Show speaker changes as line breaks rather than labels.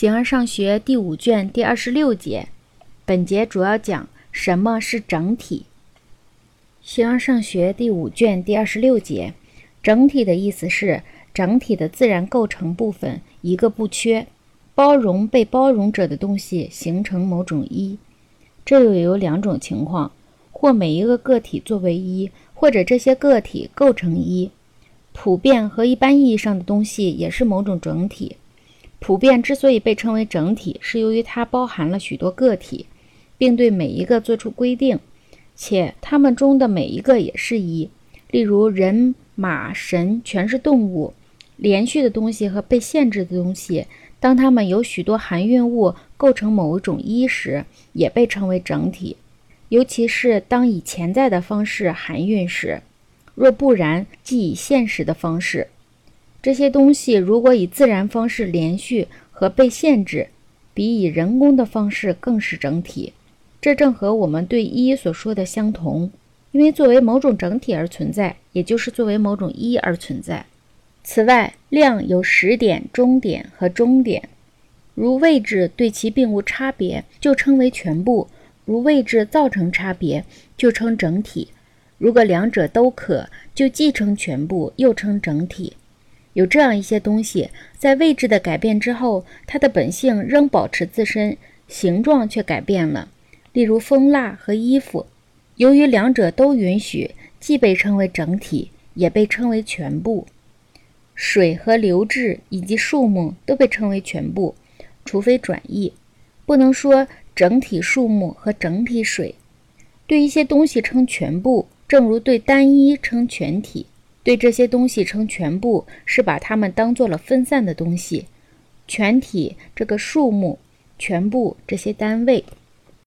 形而上学第五卷第二十六节，本节主要讲什么是整体。形而上学第五卷第二十六节，整体的意思是整体的自然构成部分一个不缺，包容被包容者的东西形成某种一。这又有两种情况：或每一个个体作为一，或者这些个体构成一。普遍和一般意义上的东西也是某种整体。普遍之所以被称为整体，是由于它包含了许多个体，并对每一个做出规定，且它们中的每一个也是一。例如，人、马、神全是动物。连续的东西和被限制的东西，当它们由许多含蕴物构成某一种一时，也被称为整体。尤其是当以潜在的方式含蕴时。若不然，即以现实的方式。这些东西如果以自然方式连续和被限制，比以人工的方式更是整体。这正和我们对一所说的相同，因为作为某种整体而存在，也就是作为某种一而存在。此外，量有始点、终点和终点。如位置对其并无差别，就称为全部；如位置造成差别，就称整体。如果两者都可，就既称全部，又称整体。有这样一些东西，在位置的改变之后，它的本性仍保持自身，形状却改变了。例如蜂蜡和衣服，由于两者都允许，既被称为整体，也被称为全部。水和流质以及树木都被称为全部，除非转义，不能说整体树木和整体水。对一些东西称全部，正如对单一称全体。对这些东西称全部，是把它们当做了分散的东西。全体这个数目，全部这些单位。